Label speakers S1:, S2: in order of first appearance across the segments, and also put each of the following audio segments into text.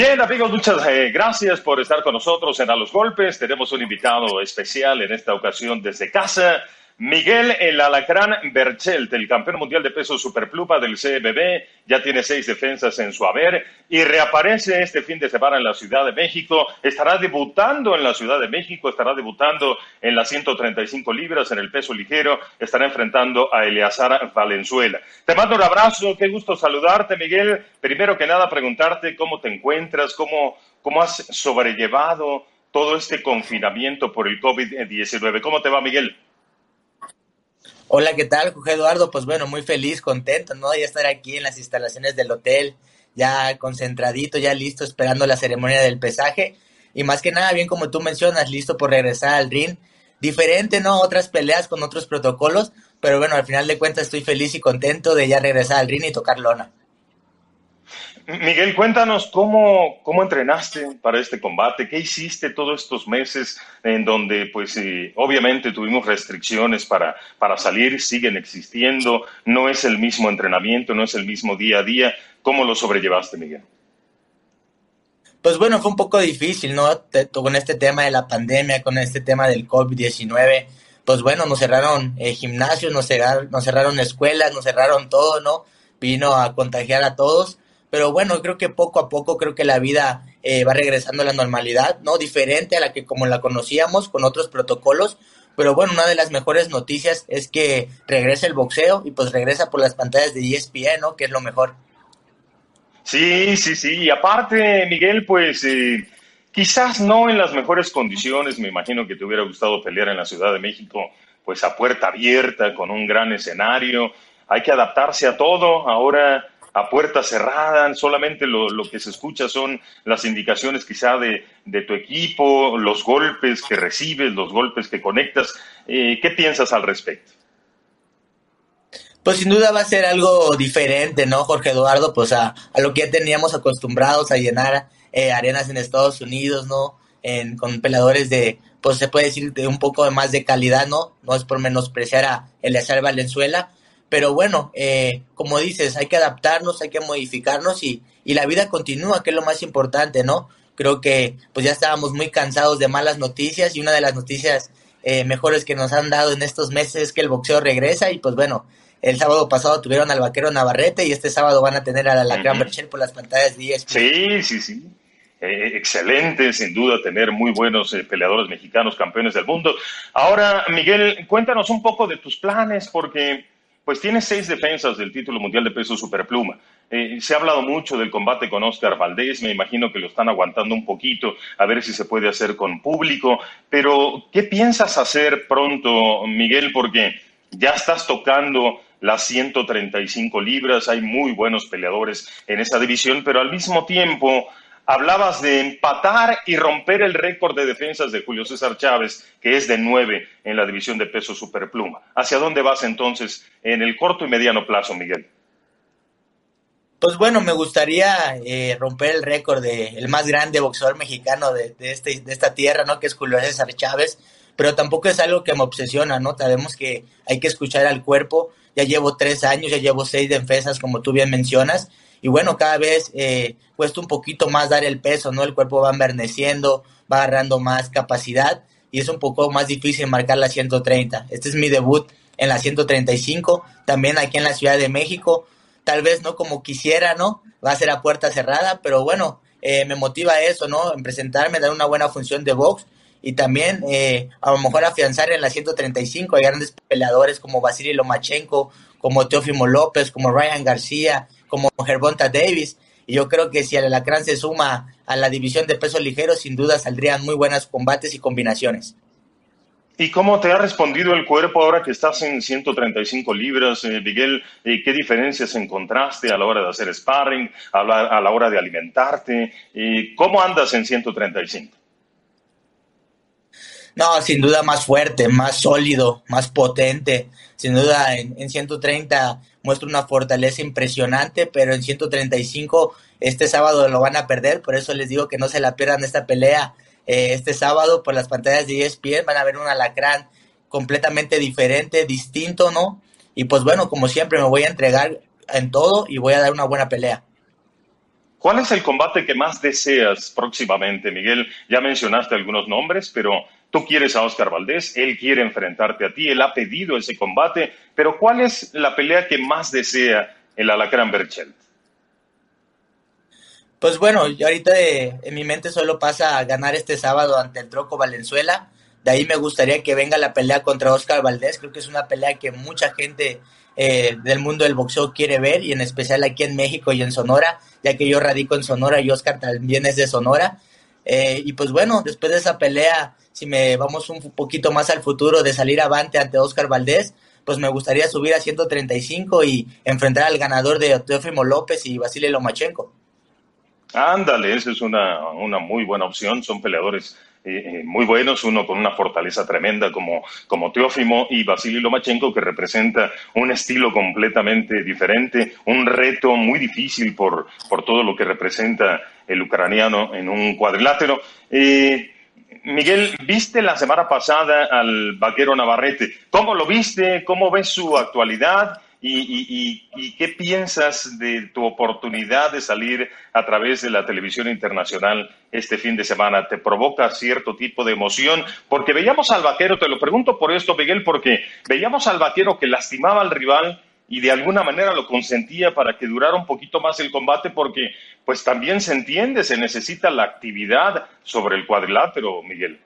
S1: Bien, amigos, muchas eh, gracias por estar con nosotros en A los Golpes. Tenemos un invitado especial en esta ocasión desde casa. Miguel El Alacrán Berchelt, el campeón mundial de peso superpluma del CBB, ya tiene seis defensas en su haber y reaparece este fin de semana en la Ciudad de México. Estará debutando en la Ciudad de México, estará debutando en las 135 libras en el peso ligero, estará enfrentando a Eleazar Valenzuela. Te mando un abrazo, qué gusto saludarte, Miguel. Primero que nada, preguntarte cómo te encuentras, cómo, cómo has sobrellevado todo este confinamiento por el COVID-19. ¿Cómo te va, Miguel?
S2: Hola, ¿qué tal, Jorge Eduardo? Pues bueno, muy feliz, contento, ¿no? Ya estar aquí en las instalaciones del hotel, ya concentradito, ya listo, esperando la ceremonia del pesaje. Y más que nada, bien como tú mencionas, listo por regresar al ring. Diferente, ¿no? Otras peleas con otros protocolos, pero bueno, al final de cuentas estoy feliz y contento de ya regresar al ring y tocar lona.
S1: Miguel, cuéntanos cómo, cómo entrenaste para este combate, qué hiciste todos estos meses en donde, pues, eh, obviamente tuvimos restricciones para, para salir, siguen existiendo, no es el mismo entrenamiento, no es el mismo día a día. ¿Cómo lo sobrellevaste, Miguel?
S2: Pues bueno, fue un poco difícil, ¿no? Con este tema de la pandemia, con este tema del COVID-19, pues bueno, nos cerraron eh, gimnasios, nos cerraron, nos cerraron escuelas, nos cerraron todo, ¿no? Vino a contagiar a todos pero bueno, creo que poco a poco creo que la vida eh, va regresando a la normalidad, ¿no? Diferente a la que como la conocíamos con otros protocolos, pero bueno, una de las mejores noticias es que regresa el boxeo y pues regresa por las pantallas de ESPN, ¿no? Que es lo mejor.
S1: Sí, sí, sí, y aparte, Miguel, pues eh, quizás no en las mejores condiciones, me imagino que te hubiera gustado pelear en la Ciudad de México, pues a puerta abierta, con un gran escenario, hay que adaptarse a todo, ahora a puerta cerrada, solamente lo, que se escucha son las indicaciones quizá de, tu equipo, los golpes que recibes, los golpes que conectas. Eh, ¿Qué piensas al respecto?
S2: Pues sin duda va a ser algo diferente, ¿no, Jorge Eduardo? Pues a, lo que ya teníamos acostumbrados a llenar eh, arenas en Estados Unidos, ¿no? En, con peleadores de, pues se puede decir, de un poco más de calidad, ¿no? No es por menospreciar a Eleazar Valenzuela, pero bueno, eh, como dices, hay que adaptarnos, hay que modificarnos y, y la vida continúa, que es lo más importante, ¿no? Creo que pues ya estábamos muy cansados de malas noticias y una de las noticias eh, mejores que nos han dado en estos meses es que el boxeo regresa y pues bueno, el sábado pasado tuvieron al vaquero Navarrete y este sábado van a tener a la Lacran uh por las pantallas de ESPN.
S1: Sí, sí, sí. Eh, excelente, sin duda, tener muy buenos peleadores mexicanos, campeones del mundo. Ahora, Miguel, cuéntanos un poco de tus planes, porque pues tiene seis defensas del título mundial de peso superpluma. Eh, se ha hablado mucho del combate con Oscar Valdés, me imagino que lo están aguantando un poquito, a ver si se puede hacer con público, pero ¿qué piensas hacer pronto, Miguel? Porque ya estás tocando las 135 libras, hay muy buenos peleadores en esa división, pero al mismo tiempo hablabas de empatar y romper el récord de defensas de Julio César Chávez, que es de nueve en la división de peso superpluma. ¿Hacia dónde vas entonces en el corto y mediano plazo, Miguel?
S2: Pues bueno, me gustaría eh, romper el récord de el más grande boxeador mexicano de, este, de esta tierra, ¿no? Que es Julio César Chávez, pero tampoco es algo que me obsesiona, ¿no? Sabemos que hay que escuchar al cuerpo. Ya llevo tres años, ya llevo seis defensas, como tú bien mencionas, y bueno, cada vez eh, cuesta un poquito más dar el peso, ¿no? El cuerpo va enverneciendo, va agarrando más capacidad y es un poco más difícil marcar la 130. Este es mi debut en la 135, también aquí en la Ciudad de México, tal vez no como quisiera, ¿no? Va a ser a puerta cerrada, pero bueno, eh, me motiva eso, ¿no? En presentarme, dar una buena función de box y también eh, a lo mejor afianzar en la 135 hay grandes peleadores como Vasily Lomachenko, como Teófimo López, como Ryan García, como Gervonta Davis. Y yo creo que si el Alacrán se suma a la división de peso ligero, sin duda saldrían muy buenos combates y combinaciones.
S1: ¿Y cómo te ha respondido el cuerpo ahora que estás en 135 libras, eh, Miguel? Eh, ¿Qué diferencias encontraste a la hora de hacer sparring, a la, hora de alimentarte? Eh, ¿Cómo andas en 135?
S2: No, sin duda más fuerte, más sólido, más potente. Sin duda en, en 130 muestra una fortaleza impresionante, pero en 135 este sábado lo van a perder, por eso les digo que no se la pierdan esta pelea eh, este sábado por las pantallas de ESPN, van a ver un alacrán completamente diferente, distinto, ¿no? Y pues bueno, como siempre me voy a entregar en todo y voy a dar una buena pelea.
S1: ¿Cuál es el combate que más deseas próximamente, Miguel? Ya mencionaste algunos nombres, pero tú quieres a Oscar Valdés, él quiere enfrentarte a ti, él ha pedido ese combate, pero ¿cuál es la pelea que más desea el Alacrán Berchelt?
S2: Pues bueno, yo ahorita en mi mente solo pasa a ganar este sábado ante el Troco Valenzuela. De ahí me gustaría que venga la pelea contra Oscar Valdés. Creo que es una pelea que mucha gente eh, del mundo del boxeo quiere ver y en especial aquí en México y en Sonora, ya que yo radico en Sonora y Oscar también es de Sonora. Eh, y pues bueno, después de esa pelea, si me vamos un poquito más al futuro de salir avante ante Oscar Valdés, pues me gustaría subir a 135 y enfrentar al ganador de Teófimo López y Vasily Lomachenko.
S1: Ándale, esa es una, una muy buena opción. Son peleadores eh, eh, muy buenos, uno con una fortaleza tremenda como, como Teófimo y Vasily Lomachenko, que representa un estilo completamente diferente, un reto muy difícil por, por todo lo que representa el ucraniano en un cuadrilátero. Eh, Miguel, viste la semana pasada al vaquero Navarrete. ¿Cómo lo viste? ¿Cómo ves su actualidad? Y, qué piensas de tu oportunidad de salir a través de la televisión internacional este fin de semana? ¿Te provoca cierto tipo de emoción? Porque veíamos al vaquero, te lo pregunto por esto, Miguel, porque veíamos al vaquero que lastimaba al rival y de alguna manera lo consentía para que durara un poquito más el combate porque pues también se entiende, se necesita la actividad sobre el cuadrilátero, Miguel.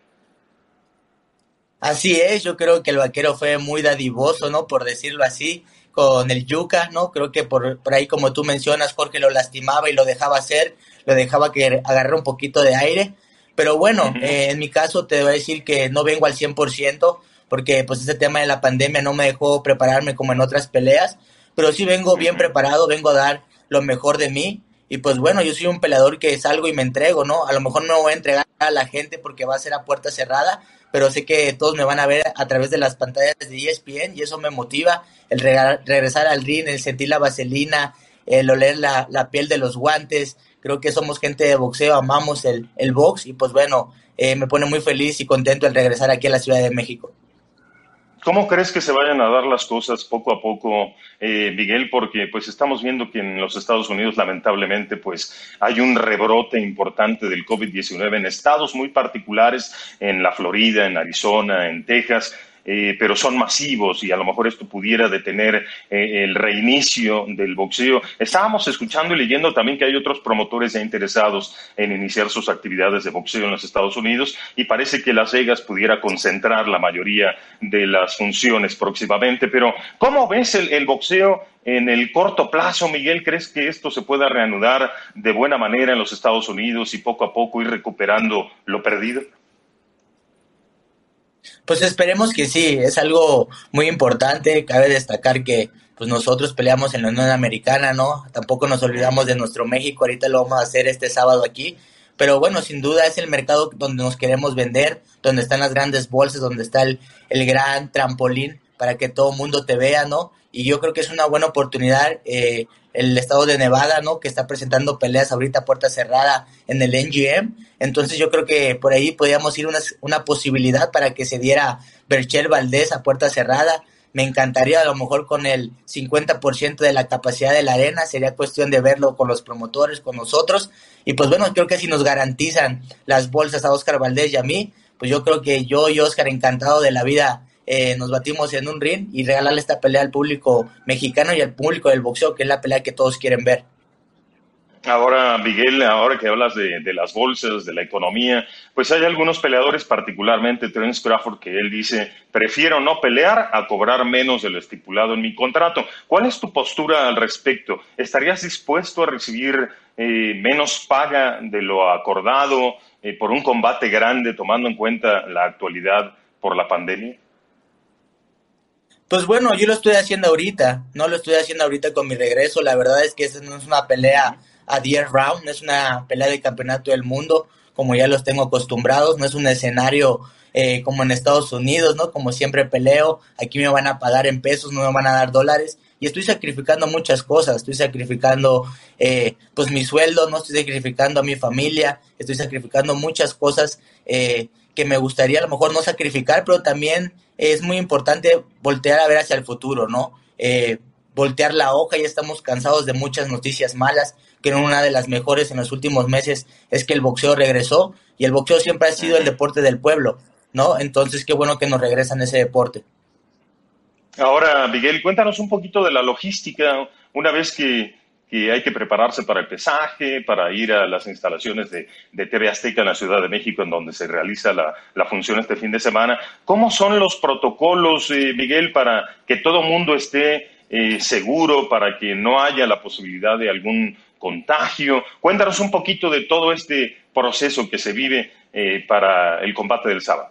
S2: Así es, yo creo que el vaquero fue muy dadivoso, ¿no? Por decirlo así con el Yuca, ¿no? Creo que por, por ahí, como tú mencionas, Jorge lo lastimaba y lo dejaba hacer, lo dejaba que agarre un poquito de aire. Pero bueno, eh, en mi caso te voy a decir que no vengo al 100%, porque pues ese tema de la pandemia no me dejó prepararme como en otras peleas, pero sí vengo bien preparado, vengo a dar lo mejor de mí. Y pues bueno, yo soy un peleador que salgo y me entrego, ¿no? A lo mejor no voy a entregar a la gente porque va a ser a puerta cerrada, pero sé que todos me van a ver a través de las pantallas de ESPN y eso me motiva, el regresar al ring, el sentir la vaselina, el oler la, piel de los guantes. Creo que somos gente de boxeo, amamos el, el box y pues bueno, eh, me pone muy feliz y contento el regresar aquí a la Ciudad de México.
S1: ¿Cómo crees que se vayan a dar las cosas poco a poco, eh, Miguel? Porque pues estamos viendo que en los Estados Unidos lamentablemente pues hay un rebrote importante del COVID-19 en estados muy particulares, en la Florida, en Arizona, en Texas. Eh, pero son masivos y a lo mejor esto pudiera detener eh, el reinicio del boxeo. Estábamos escuchando y leyendo también que hay otros promotores ya interesados en iniciar sus actividades de boxeo en los Estados Unidos y parece que Las Vegas pudiera concentrar la mayoría de las funciones próximamente. Pero, ¿cómo ves el, el boxeo? En el corto plazo, Miguel, ¿crees que esto se pueda reanudar de buena manera en los Estados Unidos y poco a poco ir recuperando lo perdido?
S2: Pues esperemos que sí, es algo muy importante. Cabe destacar que pues nosotros peleamos en la Unión Americana, ¿no? Tampoco nos olvidamos de nuestro México, ahorita lo vamos a hacer este sábado aquí. Pero bueno, sin duda es el mercado donde nos queremos vender, donde están las grandes bolsas, donde está el, gran trampolín para que todo el mundo te vea, ¿no? Y yo creo que es una buena oportunidad. Eh, el estado de Nevada, ¿no? Que está presentando peleas ahorita puerta cerrada en el NGM. Entonces yo creo que por ahí podríamos ir una, una posibilidad para que se diera Berchel Valdés a puerta cerrada. Me encantaría a lo mejor con el 50% de la capacidad de la arena, sería cuestión de verlo con los promotores, con nosotros. Y pues bueno, creo que si nos garantizan las bolsas a Oscar Valdés y a mí, pues yo creo que yo y Oscar encantado de la vida eh, nos batimos en un ring y regalarle esta pelea al público mexicano y al público del boxeo, que es la pelea que todos quieren ver.
S1: Ahora, Miguel, ahora que hablas de, las bolsas, de la economía, pues hay algunos peleadores, particularmente Terence Crawford, que él dice, prefiero no pelear a cobrar menos de lo estipulado en mi contrato. ¿Cuál es tu postura al respecto? ¿Estarías dispuesto a recibir eh, menos paga de lo acordado eh, por un combate grande, tomando en cuenta la actualidad por la pandemia?
S2: Pues bueno, yo lo estoy haciendo ahorita, no lo estoy haciendo ahorita con mi regreso. La verdad es que esa no es una pelea a 10 rounds, no es una pelea de campeonato del mundo como ya los tengo acostumbrados, no es un escenario eh, como en Estados Unidos, ¿no? Como siempre peleo, aquí me van a pagar en pesos, no me van a dar dólares y estoy sacrificando muchas cosas, estoy sacrificando eh, pues mi sueldo, no estoy sacrificando a mi familia, estoy sacrificando muchas cosas eh, que me gustaría a lo mejor no sacrificar, pero también es muy importante voltear a ver hacia el futuro, ¿no? Eh, voltear la hoja, ya estamos cansados de muchas noticias malas, que una de las mejores en los últimos meses es que el boxeo regresó y el boxeo siempre ha sido el deporte del pueblo, ¿no? Entonces, qué bueno que nos regresan ese deporte.
S1: Ahora, Miguel, cuéntanos un poquito de la logística, una vez que, hay que prepararse para el pesaje, para ir a las instalaciones de, TV Azteca en la Ciudad de México, en donde se realiza la, función este fin de semana. ¿Cómo son los protocolos, eh, Miguel, para que todo mundo esté eh, seguro, para que no haya la posibilidad de algún contagio. Cuéntanos un poquito de todo este proceso que se vive eh, para el combate del sábado.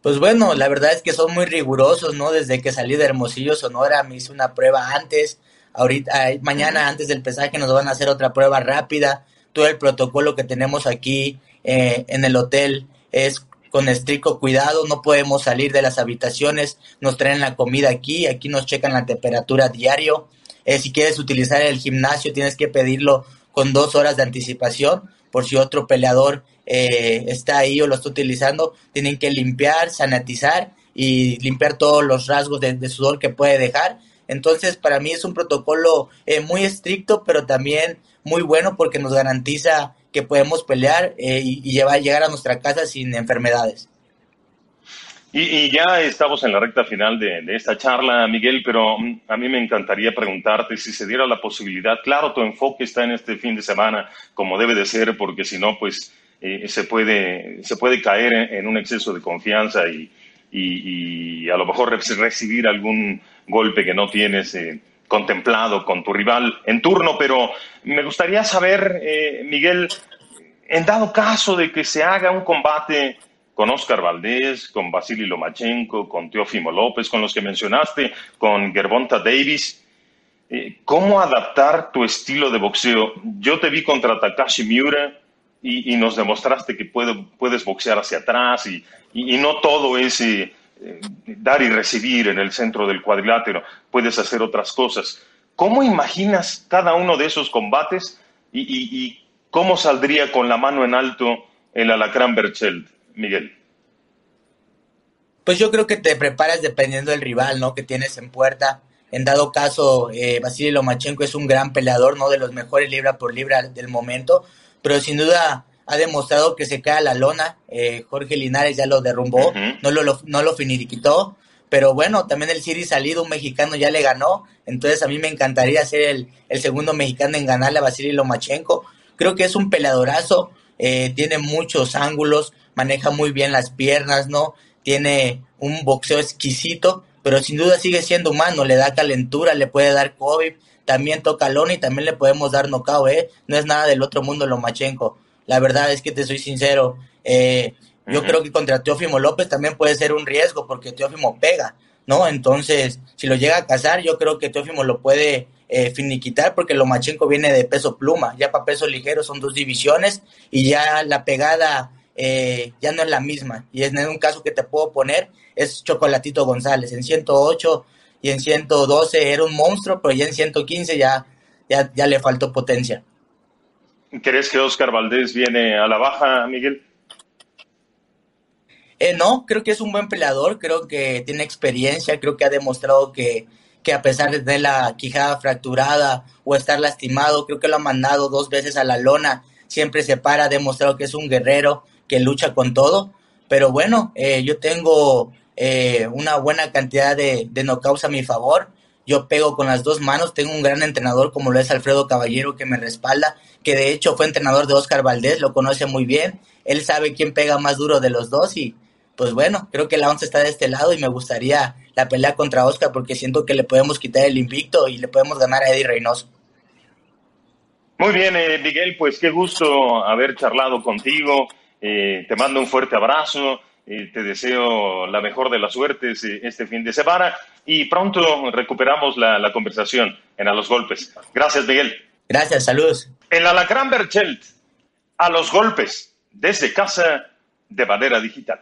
S2: Pues bueno, la verdad es que son muy rigurosos, ¿no? Desde que salí de Hermosillo, Sonora, me hice una prueba antes. Ahorita, mañana antes del pesaje nos van a hacer otra prueba rápida. Todo el protocolo que tenemos aquí eh, en el hotel es con estricto cuidado, no podemos salir de las habitaciones, nos traen la comida aquí, aquí nos checan la temperatura diario. Eh, si quieres utilizar el gimnasio, tienes que pedirlo con dos horas de anticipación, por si otro peleador eh, está ahí o lo está utilizando, tienen que limpiar, sanitizar y limpiar todos los rasgos de, sudor que puede dejar. Entonces, para mí es un protocolo eh, muy estricto, pero también muy bueno porque nos garantiza que podemos pelear eh, y, llevar, llegar a nuestra casa sin enfermedades.
S1: Y, ya estamos en la recta final de, esta charla, Miguel, pero mm, a mí me encantaría preguntarte si se diera la posibilidad, claro, tu enfoque está en este fin de semana, como debe de ser, porque si no, pues eh, se, puede, se puede caer en, un exceso de confianza y, y, a lo mejor recibir algún golpe que no tienes. Eh, contemplado con tu rival en turno, pero me gustaría saber, eh, Miguel, en dado caso de que se haga un combate con Oscar Valdés, con Vasily Lomachenko, con Teófimo López, con los que mencionaste, con Gervonta Davis, eh, ¿cómo adaptar tu estilo de boxeo? Yo te vi contra Takashi Miura y, nos demostraste que puedes boxear hacia atrás y, no todo es... eh, dar y recibir en el centro del cuadrilátero, puedes hacer otras cosas. ¿Cómo imaginas cada uno de esos combates y, cómo saldría con la mano en alto el alacrán Berchelt, Miguel?
S2: Pues yo creo que te preparas dependiendo del rival, ¿no? Que tienes en puerta. En dado caso, eh, Vasily Lomachenko es un gran peleador, ¿no? De los mejores libra por libra del momento, pero sin duda ha demostrado que se cae a la lona. Eh, Jorge Linares ya lo derrumbó, no, lo, no lo finiquitó. Pero bueno, también el Siri salido, un mexicano ya le ganó. Entonces a mí me encantaría ser el, el segundo mexicano en ganarle a Vasily Lomachenko. Creo que es un peleadorazo, eh, tiene muchos ángulos, maneja muy bien las piernas, ¿no? Tiene un boxeo exquisito, pero sin duda sigue siendo humano, le da calentura, le puede dar COVID, también toca lona y también le podemos dar nocao, ¿eh? No es nada del otro mundo Lomachenko. La verdad es que te soy sincero. Eh, yo creo que contra Teófimo López también puede ser un riesgo porque Teófimo pega, ¿no? Entonces, si lo llega a cazar, yo creo que Teófimo lo puede eh, finiquitar porque Lomachenko viene de peso pluma. Ya para peso ligero son dos divisiones y ya la pegada eh, ya no es la misma. Y en un caso que te puedo poner es Chocolatito González. En 108 y en 112 era un monstruo, pero ya en 115 ya, ya, ya le faltó potencia.
S1: ¿Crees que Oscar Valdés viene a la baja, Miguel?
S2: Eh, no, creo que es un buen peleador, creo que tiene experiencia, creo que ha demostrado que, que a pesar de tener la quijada fracturada o estar lastimado, creo que lo ha mandado dos veces a la lona, siempre se para, ha demostrado que es un guerrero que lucha con todo, pero bueno, eh, yo tengo eh, una buena cantidad de, de knockouts a mi favor, yo pego con las dos manos, tengo un gran entrenador como lo es Alfredo Caballero que me respalda, que de hecho fue entrenador de Oscar Valdés, lo conoce muy bien, él sabe quién pega más duro de los dos y pues bueno, creo que la once está de este lado y me gustaría la pelea contra Oscar porque siento que le podemos quitar el invicto y le podemos ganar a Eddie Reynoso.
S1: Muy bien, eh, Miguel, pues qué gusto haber charlado contigo. Eh, te mando un fuerte abrazo. Eh, te deseo la mejor de las suertes este fin de semana y pronto recuperamos la, la conversación en A los Golpes. Gracias, Miguel.
S2: Gracias, saludos.
S1: El Alacrán Berchelt, a los golpes, desde casa de manera digital.